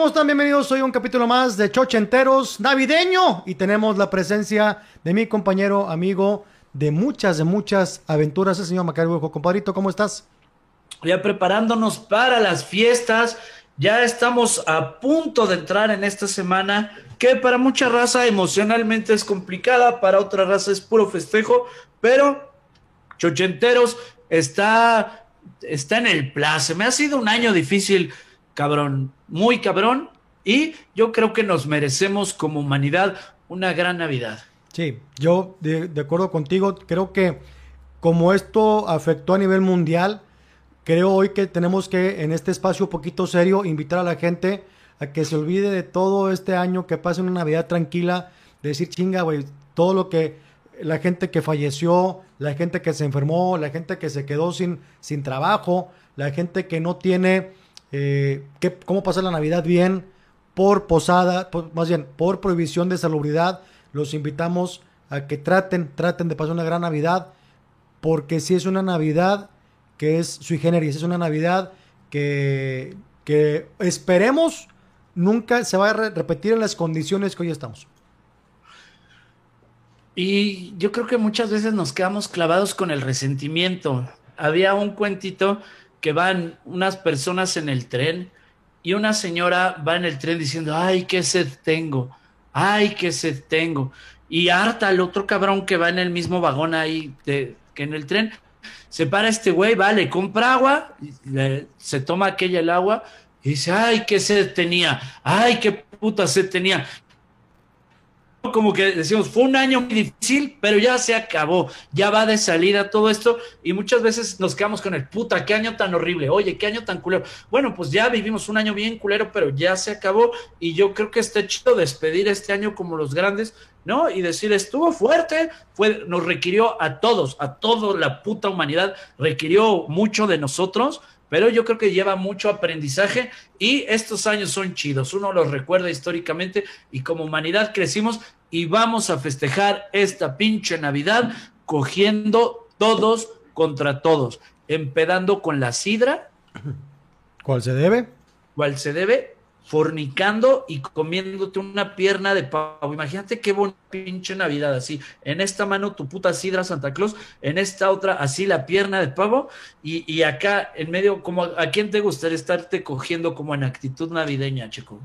¿Cómo están? Bienvenidos. Soy un capítulo más de Chochenteros navideño y tenemos la presencia de mi compañero, amigo de muchas, de muchas aventuras, el señor Macario Hueco. Compadrito, ¿cómo estás? Ya preparándonos para las fiestas. Ya estamos a punto de entrar en esta semana que para mucha raza emocionalmente es complicada, para otra raza es puro festejo, pero Chochenteros está, está en el plazo. Me ha sido un año difícil cabrón, muy cabrón, y yo creo que nos merecemos como humanidad una gran Navidad. Sí, yo de, acuerdo contigo, creo que como esto afectó a nivel mundial, creo hoy que tenemos que en este espacio un poquito serio invitar a la gente a que se olvide de todo este año, que pase una Navidad tranquila, decir chinga, güey, todo lo que la gente que falleció, la gente que se enfermó, la gente que se quedó sin, sin trabajo, la gente que no tiene eh, cómo pasar la Navidad bien por posada, más bien por prohibición de salubridad. Los invitamos a que traten, traten de pasar una gran Navidad, porque si es una Navidad que es sui generis, es una Navidad que, que esperemos nunca se va a repetir en las condiciones que hoy estamos. Y yo creo que muchas veces nos quedamos clavados con el resentimiento. Había un cuentito que van unas personas en el tren y una señora va en el tren diciendo, ay, qué sed tengo, ay, qué sed tengo. Y harta al otro cabrón que va en el mismo vagón ahí que en el tren. Se para este güey, vale, compra agua, se toma aquella el agua y dice, ay, qué sed tenía, ay, qué puta sed tenía como que decimos, fue un año muy difícil, pero ya se acabó, ya va de salida todo esto y muchas veces nos quedamos con el puta, qué año tan horrible, oye, qué año tan culero. Bueno, pues ya vivimos un año bien culero, pero ya se acabó y yo creo que está chido despedir este año como los grandes, ¿no? Y decir, estuvo fuerte, fue, nos requirió a todos, a toda la puta humanidad, requirió mucho de nosotros, pero yo creo que lleva mucho aprendizaje y estos años son chidos. Uno los recuerda históricamente y como humanidad crecimos y vamos a festejar esta pinche Navidad cogiendo todos contra todos, empedando con la sidra. ¿Cuál se debe? ¿Cuál se debe? Fornicando y comiéndote una pierna de pavo. Imagínate qué bonita pinche Navidad así. En esta mano tu puta sidra Santa Claus, en esta otra así la pierna de pavo y, y acá en medio, como a quién te gustaría estarte cogiendo como en actitud navideña, chico.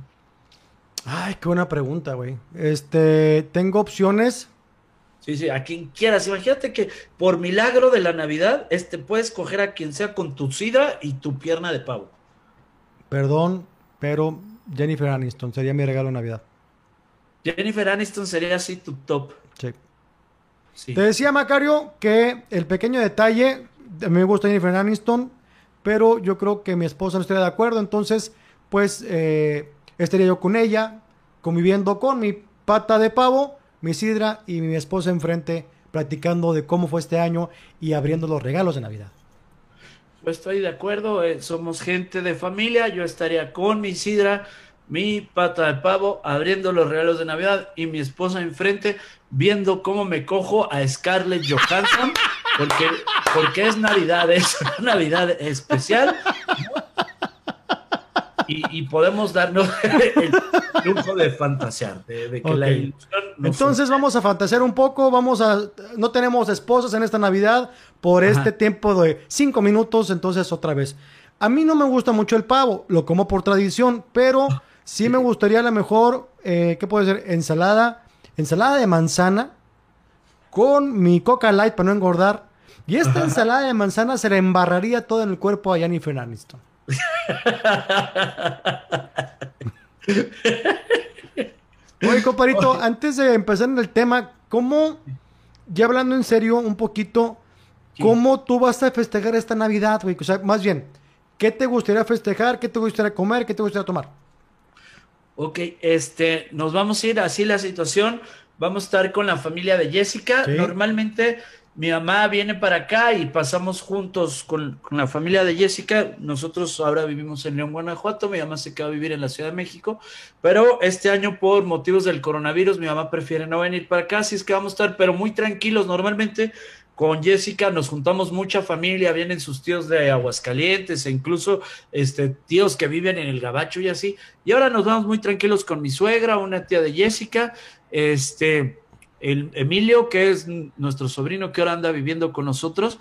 Ay, qué buena pregunta, güey. Este, tengo opciones. Sí, sí, a quien quieras. Imagínate que por milagro de la Navidad, este puedes coger a quien sea con tu sidra y tu pierna de pavo. Perdón, pero Jennifer Aniston sería mi regalo de Navidad. Jennifer Aniston sería así tu top. Sí. Te decía, Macario, que el pequeño detalle, a mí me gusta Jennifer Aniston, pero yo creo que mi esposa no estaría de acuerdo, entonces, pues, eh, estaría yo con ella, conviviendo con mi pata de pavo, mi sidra y mi esposa enfrente, platicando de cómo fue este año y abriendo los regalos de Navidad. Pues estoy de acuerdo, eh, somos gente de familia, yo estaría con mi sidra, mi pata de pavo, abriendo los regalos de Navidad y mi esposa enfrente, viendo cómo me cojo a Scarlett Johansson, porque, porque es Navidad, es una Navidad especial. Y, podemos darnos el lujo de fantasear, de, que la ilusión Entonces vamos a fantasear un poco, vamos a... No tenemos esposas en esta Navidad por este tiempo de cinco minutos, entonces otra vez. A mí no me gusta mucho el pavo, lo como por tradición, pero sí me gustaría a lo mejor, eh, ¿qué puede ser? Ensalada, ensalada de manzana con mi Coca Light para no engordar. Y esta ensalada de manzana se le embarraría todo en el cuerpo a Jennifer Aniston. Oye, comparito, antes de empezar en el tema, ¿cómo, ya hablando en serio un poquito, cómo tú vas a festejar esta Navidad, güey? O sea, más bien, ¿qué te gustaría festejar? ¿Qué te gustaría comer? ¿Qué te gustaría tomar? Ok, este, nos vamos a ir así la situación. Vamos a estar con la familia de Jessica. Normalmente mi mamá viene para acá y pasamos juntos con, la familia de Jessica. Nosotros ahora vivimos en León, Guanajuato. Mi mamá se quedó a vivir en la Ciudad de México. Pero este año, por motivos del coronavirus, mi mamá prefiere no venir para acá. Así es que vamos a estar, pero muy tranquilos. Normalmente con Jessica nos juntamos mucha familia, vienen sus tíos de Aguascalientes e incluso este, tíos que viven en el Gabacho y así. Y ahora nos vamos muy tranquilos con mi suegra, una tía de Jessica, este, Emilio, que es nuestro sobrino que ahora anda viviendo con nosotros,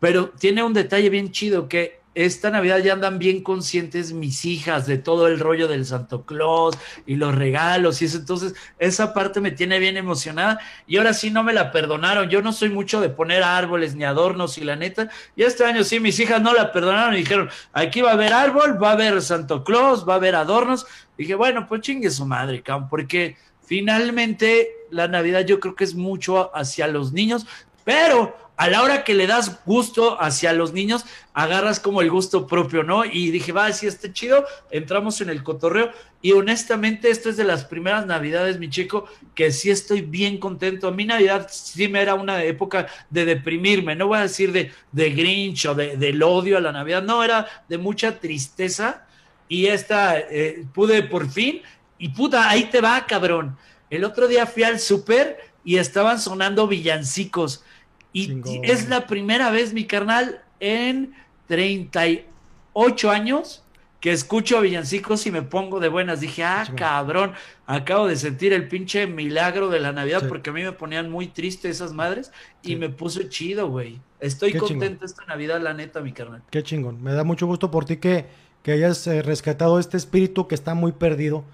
pero tiene un detalle bien chido que esta Navidad ya andan bien conscientes mis hijas de todo el rollo del Santo Claus y los regalos y eso. Entonces, esa parte me tiene bien emocionada y ahora sí no me la perdonaron. Yo no soy mucho de poner árboles ni adornos y la neta, y este año sí mis hijas no la perdonaron y dijeron, aquí va a haber árbol, va a haber Santo Claus, va a haber adornos. dije, bueno, pues chingue su madre, cabrón, porque finalmente la Navidad yo creo que es mucho hacia los niños, pero a la hora que le das gusto hacia los niños, agarras como el gusto propio, ¿no? Y dije, va, si está chido, entramos en el cotorreo. Y honestamente, esto es de las primeras navidades, mi chico, que sí estoy bien contento. A mí Navidad sí me era una época de deprimirme, no voy a decir de, de Grinch o de, del odio a la Navidad, no, era de mucha tristeza. Y esta, eh, pude por fin, y puta, ahí te va, cabrón. El otro día fui al súper y estaban sonando villancicos y es la primera vez, mi carnal, en 38 años que escucho villancicos y me pongo de buenas. Dije, ah, cabrón, acabo de sentir el pinche milagro de la Navidad porque a mí me ponían muy triste esas madres y me puse chido, güey. Estoy contento esta Navidad, la neta, mi carnal. Qué chingón. Me da mucho gusto por ti que, que hayas eh, rescatado este espíritu que está muy perdido.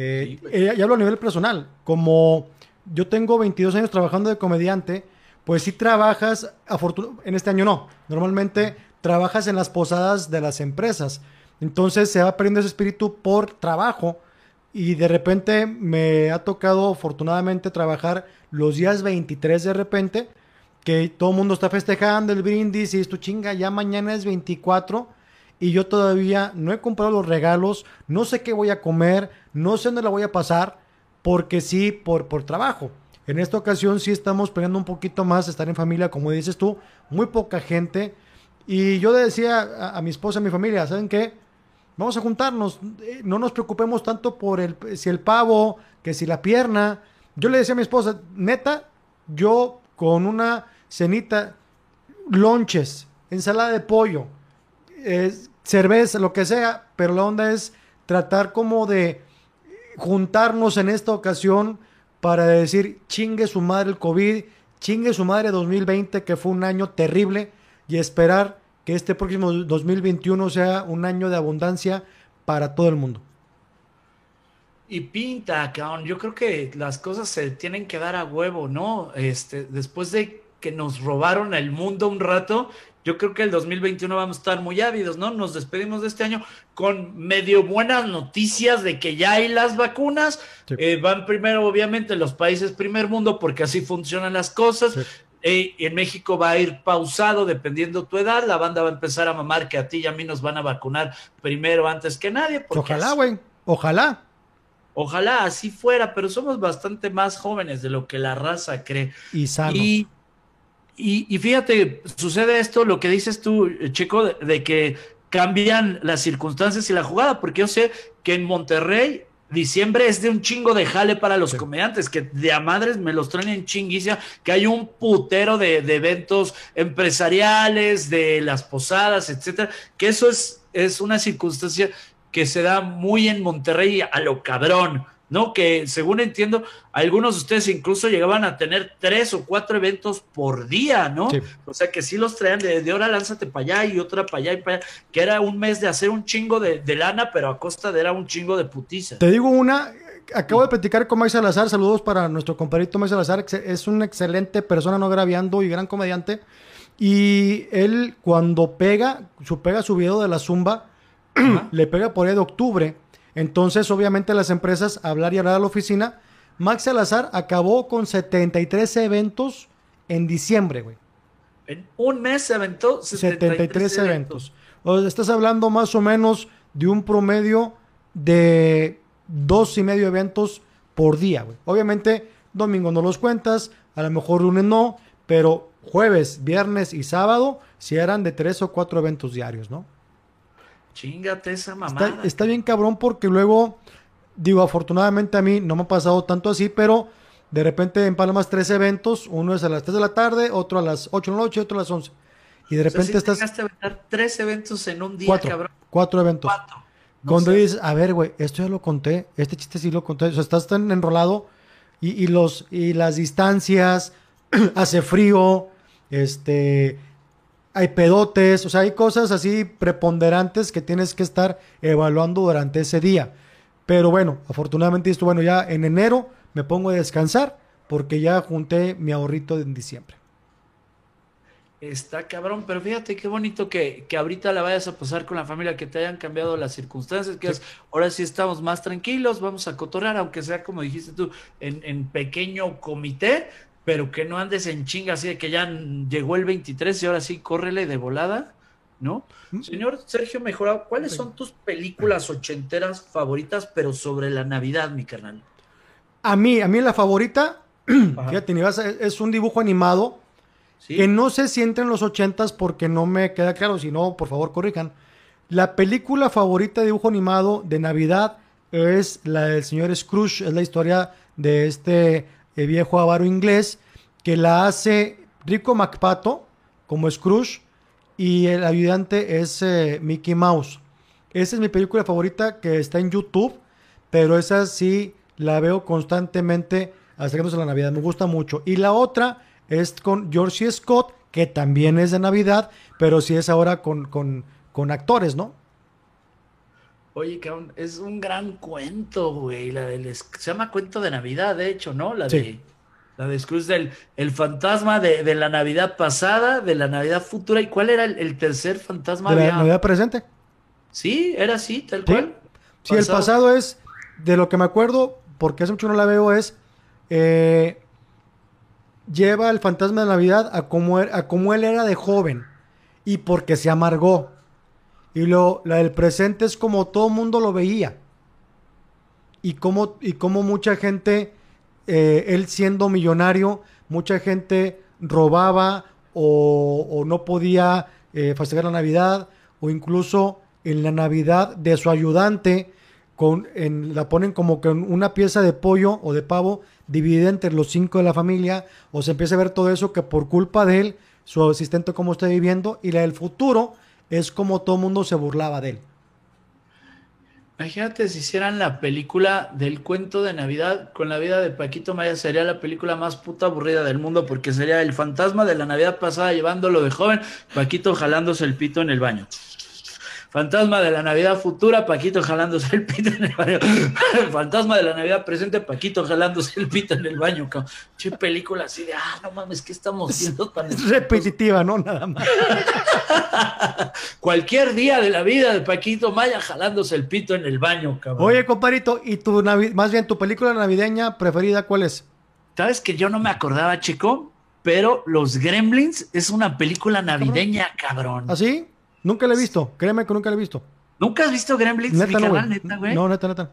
Eh, eh, y hablo a nivel personal. Como yo tengo 22 años trabajando de comediante, pues si trabajas, en este año no, normalmente trabajas en las posadas de las empresas. Entonces se va perdiendo ese espíritu por trabajo y de repente me ha tocado afortunadamente trabajar los días 23 de repente, que todo el mundo está festejando el brindis y esto chinga, ya mañana es 24 y yo todavía no he comprado los regalos, no sé qué voy a comer, no sé dónde la voy a pasar, porque sí, por, por trabajo. En esta ocasión sí estamos peleando un poquito más, estar en familia, como dices tú, muy poca gente. Y yo le decía a, mi esposa, a mi familia, ¿saben qué? Vamos a juntarnos, eh, no nos preocupemos tanto por el, si el pavo, que si la pierna. Yo le decía a mi esposa, neta, yo con una cenita, lonches, ensalada de pollo, cerveza, lo que sea, pero la onda es tratar como de juntarnos en esta ocasión para decir chingue su madre el COVID, chingue su madre 2020, que fue un año terrible, y esperar que este próximo 2021 sea un año de abundancia para todo el mundo. Y pinta, cabrón. Yo creo que las cosas se tienen que dar a huevo, ¿no? Este, después de que nos robaron el mundo un rato, yo creo que el 2021 vamos a estar muy ávidos, ¿no? Nos despedimos de este año con medio buenas noticias de que ya hay las vacunas. Eh, van primero, obviamente, los países primer mundo, porque así funcionan las cosas. Eh, en México va a ir pausado dependiendo tu edad. La banda va a empezar a mamar que a ti y a mí nos van a vacunar primero antes que nadie. Ojalá, güey. Ojalá. Ojalá así fuera, pero somos bastante más jóvenes de lo que la raza cree. Y sanos. Y y, fíjate, sucede esto, lo que dices tú, Checo, de, que cambian las circunstancias y la jugada, porque yo sé que en Monterrey diciembre es de un chingo de jale para los comediantes, que de a madres me los traen en chinguicia, que hay un putero de, de, eventos empresariales, de las posadas, etcétera, que eso es, es una circunstancia que se da muy en Monterrey a lo cabrón. ¿No? Que según entiendo, algunos de ustedes incluso llegaban a tener tres o cuatro eventos por día, ¿no? O sea que sí los traían de, de hora lánzate para allá y otra para allá y para allá, que era un mes de hacer un chingo de, lana, pero a costa de era un chingo de putiza. Te digo una, acabo de platicar con Mike Salazar, saludos para nuestro compadrito Mike Salazar, es una excelente persona no graviando y gran comediante. Y él cuando pega, su pega su video de la zumba, le pega por ahí de octubre entonces, obviamente, las empresas, hablar y hablar a la oficina. Max Salazar acabó con 73 eventos en diciembre, güey. En un mes se aventó 73, eventos. O estás hablando más o menos de un promedio de dos y medio eventos por día, güey. Obviamente, domingo no los cuentas, a lo mejor lunes no, pero jueves, viernes y sábado si eran de tres o cuatro eventos diarios, ¿no? Chingate esa mamada. Está, bien cabrón porque luego, digo, afortunadamente a mí no me ha pasado tanto así, pero de repente en Palomas tres eventos, uno es a las 3 de la tarde, otro a las 8 de la noche, otro a las 11. Y de repente o sea, estás... Llegaste a aventar tres eventos en un día, cuatro, cabrón. Cuatro eventos. Cuatro. No Cuando sé. dices, a ver, güey, esto ya lo conté, este chiste sí lo conté, o sea, estás tan enrolado y, y los, y las distancias, hace frío, este, hay pedotes, o sea, hay cosas así preponderantes que tienes que estar evaluando durante ese día. Pero bueno, afortunadamente esto, bueno, ya en enero me pongo a descansar porque ya junté mi ahorrito en diciembre. Está cabrón, pero fíjate qué bonito que, que ahorita la vayas a pasar con la familia, que te hayan cambiado las circunstancias, que ahora sí estamos más tranquilos, vamos a cotorrear, aunque sea como dijiste tú, en pequeño comité, pero que no andes en chinga así de que ya llegó el 23 y ahora sí, córrele de volada, ¿no? Señor Sergio Mejorado, ¿cuáles son tus películas ochenteras favoritas, pero sobre la Navidad, mi carnal? A mí, a mí la favorita, Ajá. fíjate, es un dibujo animado ¿Sí? que no sé si entra en los ochentas porque no me queda claro, si no, por favor, corrijan. La película favorita de dibujo animado de Navidad es la del señor Scrooge, es la historia de este eh, viejo avaro inglés que la hace Rico MacPato como Scrooge y el ayudante es eh, Mickey Mouse. Esa es mi película favorita que está en YouTube, pero esa sí la veo constantemente acercándose a la Navidad. Me gusta mucho. Y la otra es con George. Scott, que también es de Navidad, pero sí es ahora con, con, con actores, ¿no? Oye, cabrón, es un gran cuento, güey. La del, se llama Cuento de Navidad, de hecho, ¿no? La Sí. de, la de Scrooge del el fantasma de, de la Navidad pasada, de la Navidad futura. ¿Y cuál era el, el tercer fantasma? De la Había- Navidad presente. Sí, era así, tal Sí. cual. Sí, el Pasado. es, de lo que me acuerdo, porque hace mucho no la veo, es eh, lleva el fantasma de Navidad a como, er- a como él era de joven y porque se amargó. Y lo, la del presente es como todo mundo lo veía. Y como, y como mucha gente, eh, él siendo millonario, mucha gente robaba o, no podía eh, festejar la Navidad, o incluso en la Navidad de su ayudante, con, la ponen como que una pieza de pollo o de pavo dividida entre los cinco de la familia, o se empieza a ver todo eso que por culpa de él, su asistente cómo está viviendo, y la del futuro es como todo mundo se burlaba de él. Imagínate si hicieran la película del cuento de Navidad con la vida de Paquito Maya, sería la película más puta aburrida del mundo porque sería el fantasma de la Navidad pasada llevándolo de joven, Paquito jalándose el pito en el baño. Fantasma de la Navidad futura, Paquito jalándose el pito en el baño. Fantasma de la Navidad presente, Paquito jalándose el pito en el baño. cabrón. Che película así de, ah, no mames, ¿qué estamos viendo tan Es repetitiva, ¿no? Nada más. Cualquier día de la vida de Paquito Maya jalándose el pito en el baño, cabrón. Oye, comparito, ¿y tu navi- más bien tu película navideña preferida cuál es? Sabes que yo no me acordaba, chico, pero Los Gremlins es una película navideña, cabrón. ¿Así? Nunca la he visto, créeme que nunca la he visto. ¿Nunca has visto Gremlins, mi Neta, no, carnal, güey. neta, güey? No, neta, neta.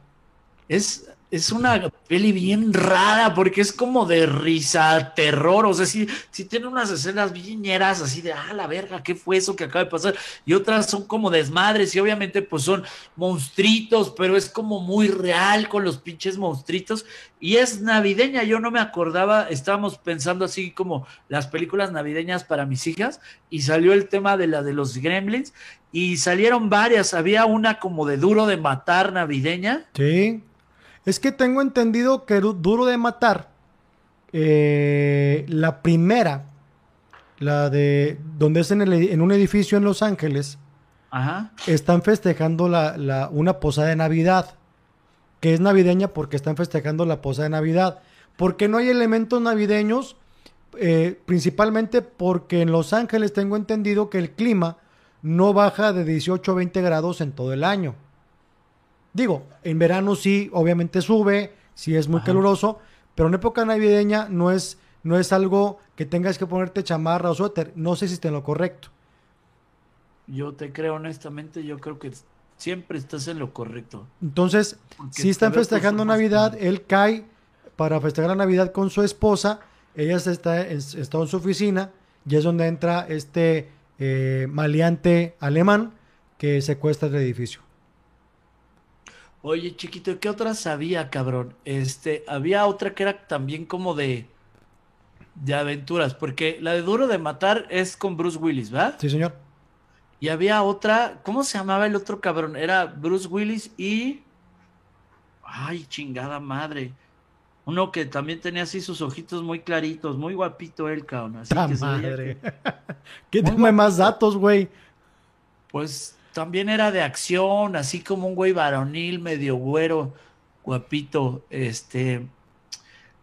Es, es una peli bien rara porque es como de risa, terror. O sea, sí, sí tiene unas escenas bien ñeras así de, ah, la verga, ¿qué fue eso que acaba de pasar? Y otras son como desmadres y obviamente pues son monstruitos, pero es como muy real con los pinches monstruitos. Y es navideña, yo no me acordaba, estábamos pensando así como las películas navideñas para mis hijas y salió el tema de la de los gremlins y salieron varias. Había una como de duro de matar navideña. Sí. Es que tengo entendido que Du- Duro de Matar, eh, la primera, la de donde es en, el en un edificio en Los Ángeles, Ajá. están festejando la, la- una posada de Navidad, que es navideña porque están festejando la posada de Navidad. Porque no hay elementos navideños, Eh, principalmente porque en Los Ángeles tengo entendido que el clima no baja de 18 o 20 grados en todo el año. Digo, en verano sí, obviamente sube, sí es muy Ajá. caluroso, pero en época navideña no es, no es algo que tengas que ponerte chamarra o suéter. No sé si está en lo correcto. Yo te creo honestamente, yo creo que siempre estás en lo correcto. Entonces, Porque si están festejando Navidad, él cae para festejar la Navidad con su esposa, ella está, es- está en su oficina y es donde entra este eh, maleante alemán que secuestra el edificio. Oye, chiquito, ¿qué otra sabía, cabrón? Este, había otra que era también como de, de aventuras, porque la de Duro de Matar es con Bruce Willis, ¿verdad? Sí, señor. Y había otra, ¿cómo se llamaba el otro cabrón? Era Bruce Willis y... Ay, chingada madre. Uno que también tenía así sus ojitos muy claritos, muy guapito él, cabrón. Así ¡Ta que madre! que- ¿Qué dame más datos, güey? Pues también era de acción, así como un güey varonil, medio güero, guapito, este...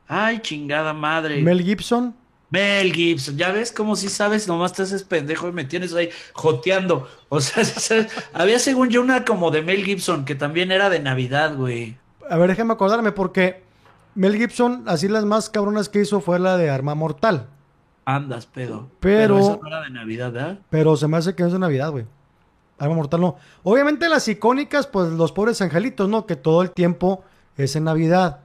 Ay, chingada madre. Mel Gibson. Mel Gibson, ya ves como si sabes, nomás te haces pendejo y me tienes ahí joteando. O sea, sí había según yo una como de Mel Gibson que también era de Navidad, güey. A ver, déjame acordarme porque Mel Gibson, así las más cabronas que hizo fue la de Arma Mortal. Andas, pedo. Pero- esa no era de Navidad, ¿verdad? Pero se me hace que no es de Navidad, güey. Arma Mortal no. Obviamente las icónicas, pues los pobres angelitos, ¿no? Que todo el tiempo es en Navidad.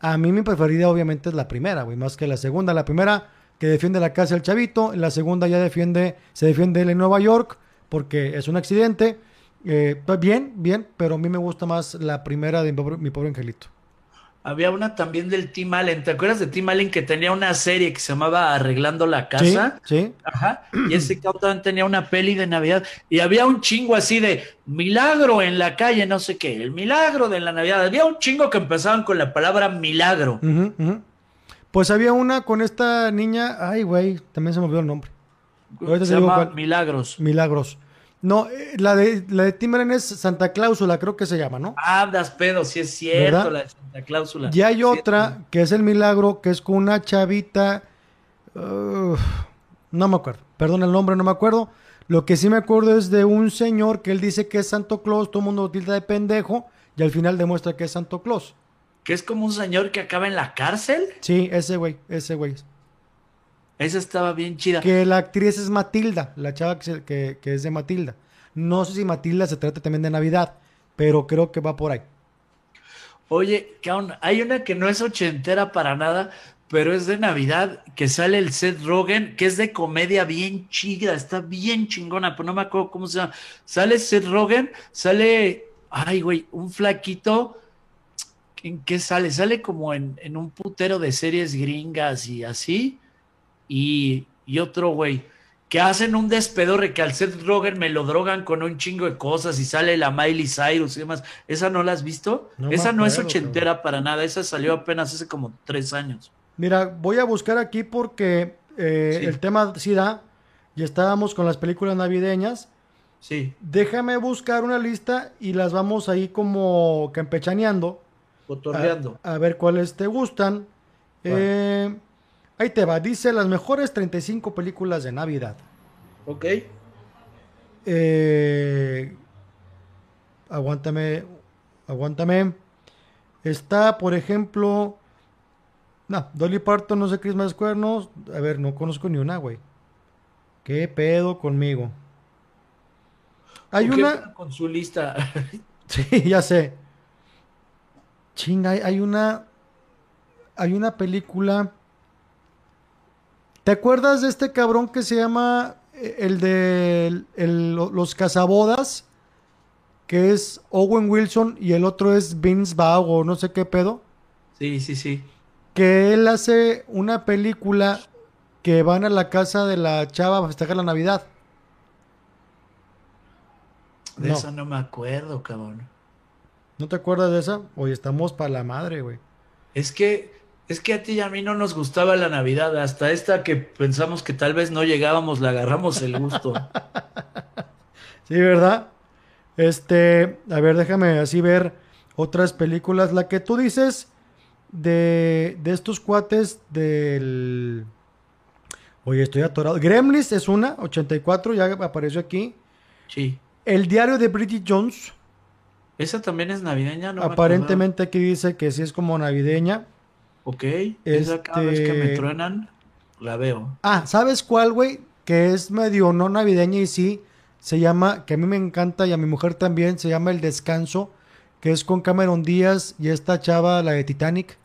A mí mi preferida obviamente es la primera, güey, más que la segunda. La primera que defiende la casa del chavito, la segunda ya defiende, se defiende él en Nueva York porque es un accidente. Eh, pues bien, bien, pero a mí me gusta más la primera de mi pobre, mi pobre angelito. Había una también del Tim Allen. ¿Te acuerdas de Tim Allen que tenía una serie que se llamaba Arreglando la Casa? Sí, sí. Ajá. Y ese cabrón también tenía una peli de Navidad. Y había un chingo así de milagro en la calle, no sé qué. El milagro de la Navidad. Había un chingo que empezaban con la palabra milagro. Pues había una con esta niña, ay, güey, también se me olvidó el nombre. Ahorita Se llama. Milagros. Milagros. No, eh, la de, la de es Santa Cláusula, creo que se llama, ¿no? Andas, pedo, sí es cierto, ¿Verdad? la de Santa Cláusula. Y hay otra que es el milagro, que es con una chavita. no me acuerdo, perdón el nombre, no me acuerdo. Lo que sí me acuerdo es de un señor que él dice que es Santo Claus, todo el mundo lo tilda de pendejo, y al final demuestra que es Santo Claus. Que es como un señor que acaba en la cárcel. Sí, ese güey, ese güey. Esa estaba bien chida. Que la actriz es Matilda, la chava que, se- que- que es de Matilda. No sé si Matilda se trata también de Navidad, pero creo que va por ahí. Oye, hay una que no es ochentera para nada, pero es de Navidad, que sale el Seth Rogen, que es de comedia bien chida, está bien chingona, pero no me acuerdo cómo se llama. Sale Seth Rogen, sale, ay, güey, un flaquito. ¿En qué sale? Sale como en, en un putero de series gringas y así. Y, y otro güey, que hacen un despedorre que al Seth Rogen me lo drogan con un chingo de cosas y sale la Miley Cyrus y demás. ¿Esa no la has visto? No esa no es ochentera para nada, esa salió apenas hace como tres años. Mira, voy a buscar aquí porque eh, Sí. el tema sí da, y estábamos con las películas navideñas. Sí, Déjame buscar una lista y las vamos ahí como campechaneando. cotorreando. A, a ver cuáles te gustan. Eh, ahí te va, dice las mejores 35 películas de Navidad. ¿Ok? Eh, aguántame, aguántame. Está, por ejemplo, no, Dolly Parton, no sé Christmas Cuernos. A ver, no conozco ni una, güey. ¿Qué pedo conmigo? Hay ¿Por qué una, con su lista. sí, ya sé. Chinga, hay, hay una, hay una película. ¿Te acuerdas de este cabrón que se llama eh, el de el- el- los cazabodas? Que es Owen Wilson y el otro es Vince Vaughn o no sé qué pedo. sí, sí, sí. Que él hace una película que van a la casa de la chava a festejar la Navidad. De No. esa no me acuerdo, cabrón. ¿No te acuerdas de esa? Oye, estamos para la madre, güey. Es que, es que a ti y a mí no nos gustaba la Navidad, hasta esta que pensamos que tal vez no llegábamos, le agarramos el gusto. Sí, ¿verdad? Este, a ver, déjame así ver otras películas. La que tú dices de, de estos cuates del... Oye, estoy atorado. Gremlins es una, 84, ya apareció aquí. Sí. El diario de Bridget Jones, Esa también es navideña, ¿no? me aparentemente aquí dice que sí es como navideña. Ok. Esa cada vez que me Este- truenan, la veo. Ah, ¿sabes cuál, güey? Que es medio no navideña y sí, se llama, que a mí me encanta y a mi mujer también, se llama El Descanso, que es con Cameron Díaz y esta chava, la de Titanic.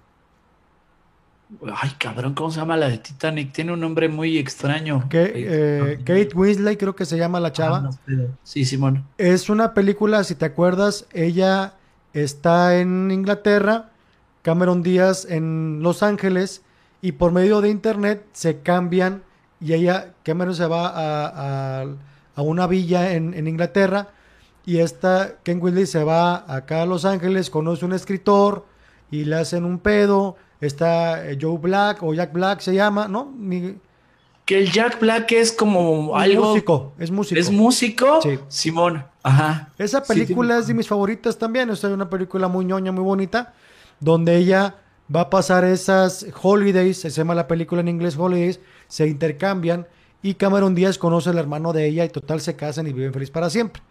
Ay, cabrón, ¿cómo se llama la de Titanic? Tiene un nombre muy extraño. Que, eh, Kate Winslet creo que se llama la Ah, chava. no, pero- Sí, Simón. Es una película, si te acuerdas, ella está en Inglaterra, Cameron Díaz en Los Ángeles y por medio de internet se cambian y ella, Cameron se va a, a, una villa en, en, Inglaterra y esta Ken Whitley se va acá a Los Ángeles, conoce un escritor y le hacen un pedo, está eh, Joe Black o Jack Black se llama, ¿no? que el Jack Black es como algo. Músico, es músico. ¿Es músico? Sí. Simón. Ajá. Esa película es de mis favoritas también. Es una película muy ñoña, muy bonita. Donde ella va a pasar esas holidays. Se llama la película en inglés Holidays. Se intercambian. Y Cameron Díaz conoce al hermano de ella. Y total se casan y viven feliz para siempre.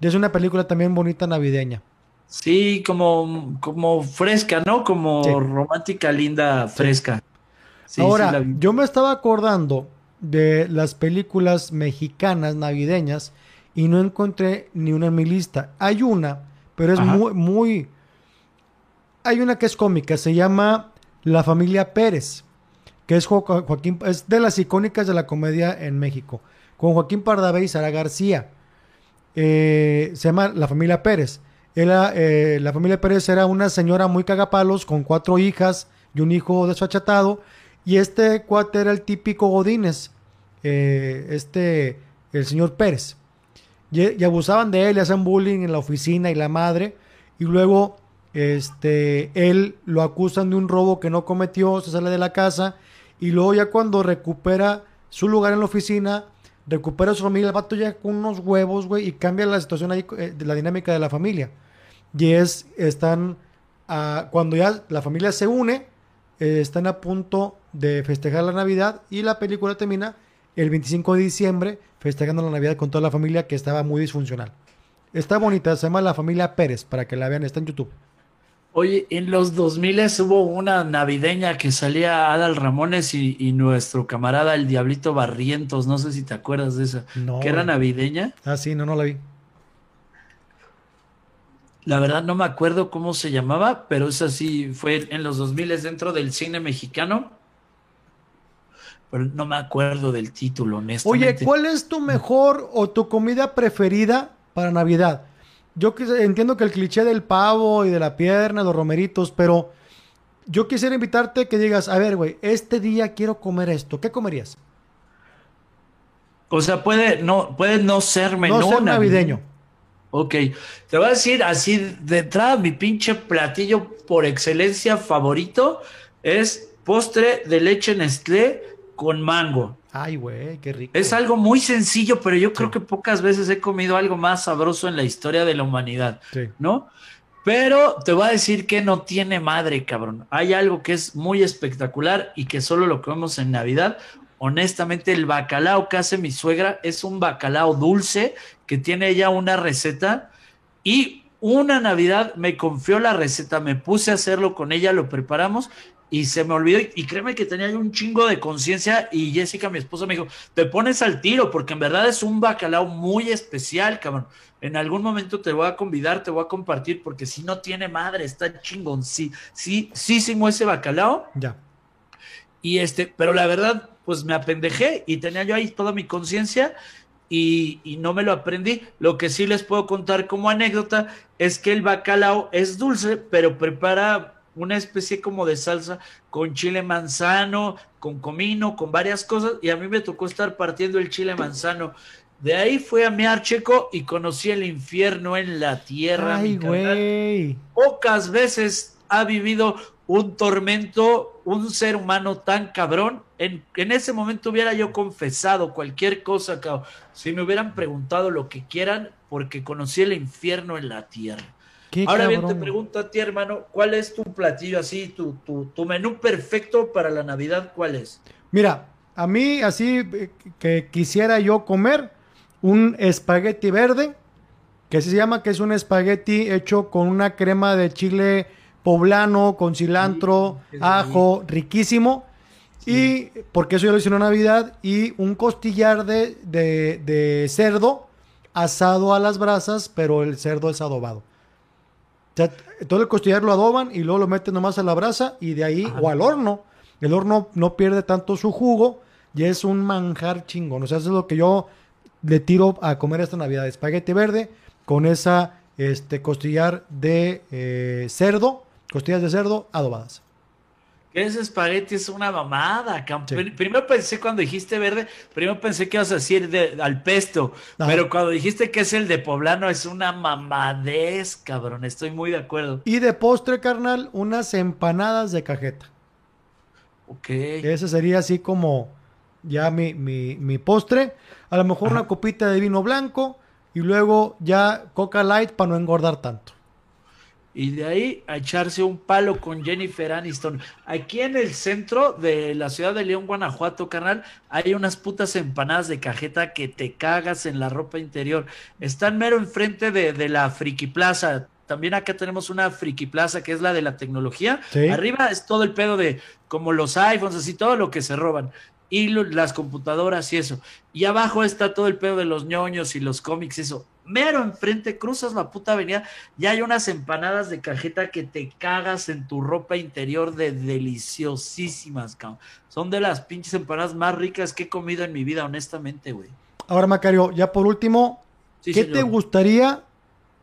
Y es una película también bonita navideña. Sí, como, como fresca, ¿no? Como romántica, linda, fresca. Ahora, yo me estaba acordando de las películas mexicanas navideñas y no encontré ni una en mi lista. Hay una, pero es muy, muy... Hay una que es cómica, se llama La familia Pérez, que es Joaquín, es de las icónicas de la comedia en México, con Joaquín Pardavé y Sara García. Eh, se llama La familia Pérez. Era, eh, la familia Pérez era una señora muy cagapalos con cuatro hijas y un hijo desfachatado y este cuate era el típico Godínez, eh, este, el señor Pérez. Y, abusaban de él, le hacían bullying en la oficina y la madre. Y luego, este, él lo acusan de un robo que no cometió, se sale de la casa. Y luego ya cuando recupera su lugar en la oficina, recupera su familia, el ya con unos huevos, güey, y cambia la situación ahí, eh, la dinámica de la familia. Y es, están, ah, cuando ya la familia se une, eh, están a punto de festejar la Navidad y la película termina el 25 de diciembre festejando la Navidad con toda la familia que estaba muy disfuncional. Está bonita, se llama La Familia Pérez, para que la vean, está en YouTube. Oye, en los 2000 hubo una navideña que salía Adal Ramones y, nuestro camarada el Diablito Barrientos, no sé si te acuerdas de esa, no, que era navideña. Ah, sí, no, no la vi. La verdad no me acuerdo cómo se llamaba, pero esa sí fue en los 2000 dentro del cine mexicano. Pero no me acuerdo del título, honestamente. Oye, ¿cuál es tu mejor o tu comida preferida para Navidad? Yo entiendo que el cliché del pavo y de la pierna, los romeritos, pero yo quisiera invitarte que digas, a ver, güey, este día quiero comer esto. ¿Qué comerías? O sea, puede no, puede no ser menú no ser navideño. Ok, te voy a decir así de entrada, mi pinche platillo por excelencia favorito es postre de leche Nestlé con mango. Ay, güey, qué rico. Es algo muy sencillo, pero yo creo que pocas veces he comido algo más sabroso en la historia de la humanidad, ¿no? Pero te voy a decir que no tiene madre, cabrón. Hay algo que es muy espectacular y que solo lo comemos en Navidad honestamente el bacalao que hace mi suegra es un bacalao dulce que tiene ella una receta y una Navidad me confió la receta, me puse a hacerlo con ella, lo preparamos y se me olvidó y créeme que tenía yo un chingo de conciencia y Jessica, mi esposa, me dijo, te pones al tiro porque en verdad es un bacalao muy especial, cabrón. En algún momento te voy a convidar, te voy a compartir porque si no tiene madre, está chingón, sí, sí, sí, sí, ese bacalao. Ya. Y este, pero la verdad, pues me apendejé y tenía yo ahí toda mi conciencia y, no me lo aprendí. Lo que sí les puedo contar como anécdota es que el bacalao es dulce, pero prepara una especie como de salsa con chile manzano, con comino, con varias cosas, y a mí me tocó estar partiendo el chile manzano. De ahí fue a mi archeco y conocí el infierno en la tierra. Ay, güey. Pocas veces ha vivido un tormento, un ser humano tan cabrón. En, en ese momento hubiera yo confesado cualquier cosa, cabrón. Si me hubieran preguntado lo que quieran, porque conocí el infierno en la tierra. Ahora bien, te pregunto a ti, hermano, ¿cuál es tu platillo así, tu, tu, tu menú perfecto para la Navidad? ¿Cuál es? Mira, a mí así eh, que quisiera yo comer un espagueti verde, que se llama que es un espagueti hecho con una crema de chile poblano con cilantro, ajo, riquísimo. Y porque eso ya lo hice en Navidad. Y un costillar de, de, cerdo asado a las brasas, pero el cerdo es adobado. Todo el costillar lo adoban y luego lo meten nomás a la brasa y de ahí, o al horno. El horno no pierde tanto su jugo y es un manjar chingón. O sea, eso es lo que yo le tiro a comer esta Navidad. Espagueti verde con esa este, costillar de eh, cerdo, costillas de cerdo adobadas. Ese espagueti es una mamada. Primero pensé cuando dijiste verde, primero pensé que ibas a decir de, al pesto, pero cuando dijiste que es el de poblano es una mamadez, cabrón. Estoy muy de acuerdo. Y de postre, carnal, unas empanadas de cajeta. Ok. Ese sería así como ya mi, mi, postre. A lo mejor una copita de vino blanco y luego ya Coca Light para no engordar tanto. Y de ahí a echarse un palo con Jennifer Aniston. Aquí en el centro de la ciudad de León, Guanajuato, carnal, hay unas putas empanadas de cajeta que te cagas en la ropa interior. Están mero enfrente de, de la Friki Plaza. También acá tenemos una Friki Plaza que es la de la tecnología. Arriba es todo el pedo de como los iPhones, así todo lo que se roban y las computadoras y eso. Y abajo está todo el pedo de los ñoños y los cómics, eso. Mero enfrente, cruzas la puta avenida y hay unas empanadas de cajeta que te cagas en tu ropa interior de deliciosísimas, cabrón. Son de las pinches empanadas más ricas que he comido en mi vida, honestamente, güey. Ahora, Macario, ya por último, ¿qué te gustaría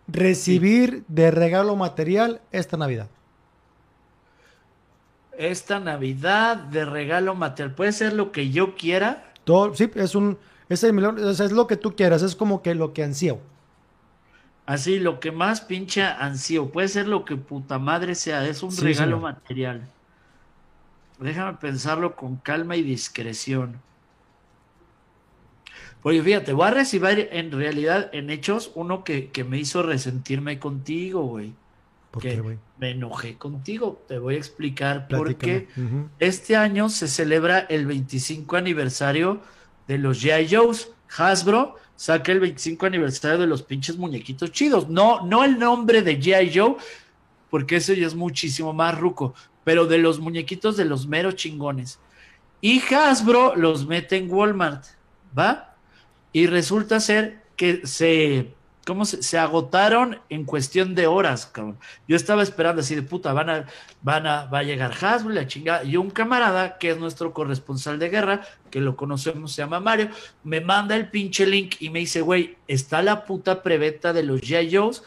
recibir de regalo material esta Navidad? esta Navidad de regalo material. Puede ser lo que yo quiera. Todo, sí, es un, es, es lo que tú quieras, es como que lo que ansío. Así, lo que más pinche ansío. Puede ser lo que puta madre sea, es un regalo material. Déjame pensarlo con calma y discreción. Oye, fíjate, voy a recibir en realidad, en hechos, uno que, que me hizo resentirme contigo, güey que me enojé contigo. Te voy a explicar por qué. Este año se celebra el 25 aniversario de los G.I. Joe's. Hasbro saca el 25 aniversario de los pinches muñequitos chidos. No, no el nombre de G.I. Joe, porque ese ya es muchísimo más ruco, pero de los muñequitos de los meros chingones. Y Hasbro los mete en Walmart, ¿va? Y resulta ser que se cómo se, agotaron en cuestión de horas, cabrón. Yo estaba esperando así de puta, van a, van a, va a llegar Hasbro, la chingada. Y un camarada, que es nuestro corresponsal de guerra, que lo conocemos, se llama Mario, me manda el pinche link y me dice, güey, está la puta preventa de los G.I. Joe's.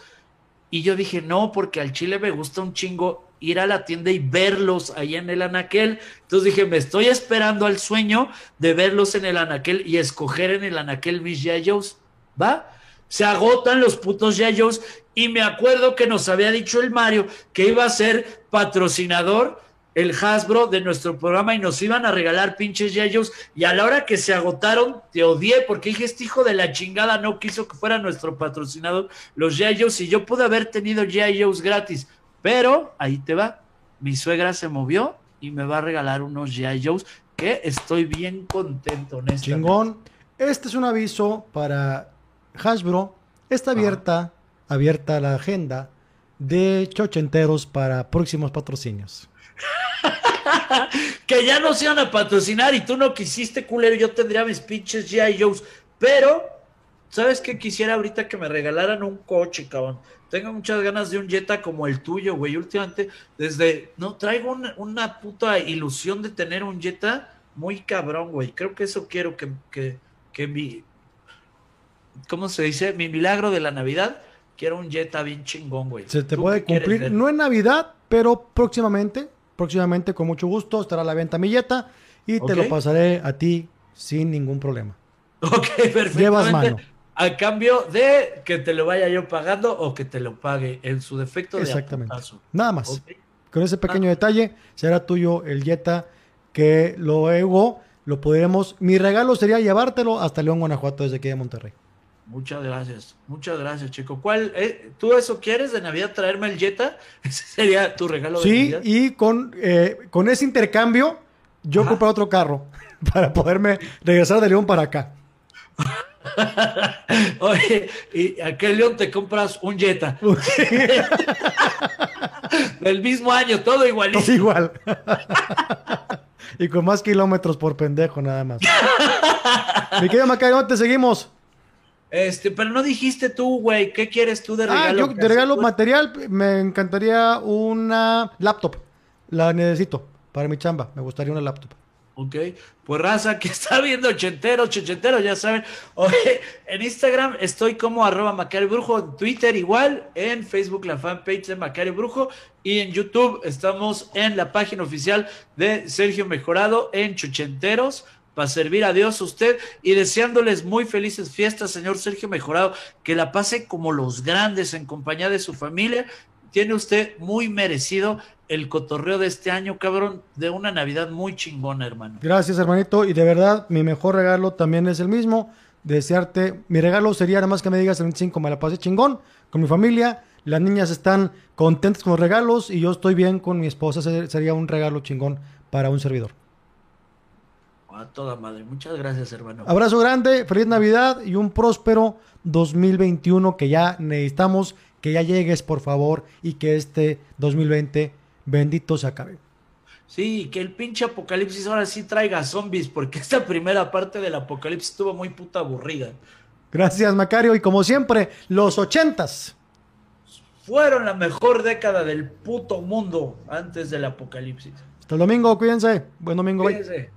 Y yo dije, no, porque al chile me gusta un chingo ir a la tienda y verlos ahí en el anaquel. Entonces dije, me estoy esperando al sueño de verlos en el anaquel y escoger en el anaquel mis G.I. Joe's. ¿Va? Se agotan los putos Yayos y me acuerdo que nos había dicho el Mario que iba a ser patrocinador el Hasbro de nuestro programa y nos iban a regalar pinches Yayos y a la hora que se agotaron te odié porque dije este hijo de la chingada no quiso que fuera nuestro patrocinador los Yayos y yo pude haber tenido Yayos gratis pero ahí te va mi suegra se movió y me va a regalar unos Yayos que estoy bien contento honestamente. chingón este es un aviso para Hasbro está abierta, abierta la agenda de chochenteros para próximos patrocinios. que ya no se iban a patrocinar y tú no quisiste, culero, yo tendría mis pinches G.I. Joe's. Pero, ¿sabes qué? Quisiera ahorita que me regalaran un coche, cabrón. Tengo muchas ganas de un Jetta como el tuyo, güey. Últimamente, desde, no, traigo una, una puta ilusión de tener un Jetta muy cabrón, güey. Creo que eso quiero que, que, que mi, ¿cómo se dice? Mi milagro de la Navidad. Quiero un Jetta bien chingón, güey. Se te puede cumplir, no en Navidad, pero próximamente, próximamente con mucho gusto estará a la venta mi Jetta y te lo pasaré a ti sin ningún problema. Ok, perfecto. Llevas mano. A cambio de que te lo vaya yo pagando o que te lo pague en su defecto de Exactamente. Nada más. Con ese pequeño ah. detalle será tuyo el Jetta que luego lo podremos. Mi regalo sería llevártelo hasta León, Guanajuato, desde aquí de Monterrey. Muchas gracias, muchas gracias, chico. ¿Cuál, eh, ¿Tú eso quieres de Navidad traerme el Jetta? Ese sería tu regalo de Navidad. Sí, y con, eh, con ese intercambio, yo compré otro carro para poderme regresar de León para acá. Oye, y aquel León te compras un Jetta. Del mismo año, todo igualito. Todo igual. y con más kilómetros por pendejo, nada más. Mi querido Macario, te seguimos. Este, pero no dijiste tú, güey, ¿qué quieres tú de regalo? Ah, yo de regalo material me encantaría una laptop. La necesito para mi chamba. Me gustaría una laptop. Ok, pues raza que está viendo ochenteros, ochenteros, ya saben. Oye, en Instagram estoy como arroba Macario Brujo, en Twitter igual, en Facebook la fanpage de Macario Brujo y en YouTube estamos en la página oficial de Sergio Mejorado en Chochenteros para servir a Dios usted y deseándoles muy felices fiestas, señor Sergio Mejorado, que la pase como los grandes en compañía de su familia. Tiene usted muy merecido el cotorreo de este año, cabrón, de una Navidad muy chingona, hermano. Gracias, hermanito. Y de verdad, mi mejor regalo también es el mismo. Desearte, mi regalo sería nada más que me digas el 25, me la pasé chingón con mi familia. Las niñas están contentas con los regalos y yo estoy bien con mi esposa. Sería un regalo chingón para un servidor. A toda madre. Muchas gracias, hermano. Abrazo grande, feliz Navidad y un próspero 2021 que ya necesitamos que ya llegues, por favor, y que este 2020 bendito se acabe. Sí, que el pinche apocalipsis ahora sí traiga zombies, porque esta primera parte del apocalipsis estuvo muy puta aburrida. Gracias, Macario, y como siempre, los ochentas. Fueron la mejor década del puto mundo antes del apocalipsis. Hasta el domingo, cuídense. Buen domingo. Cuídense.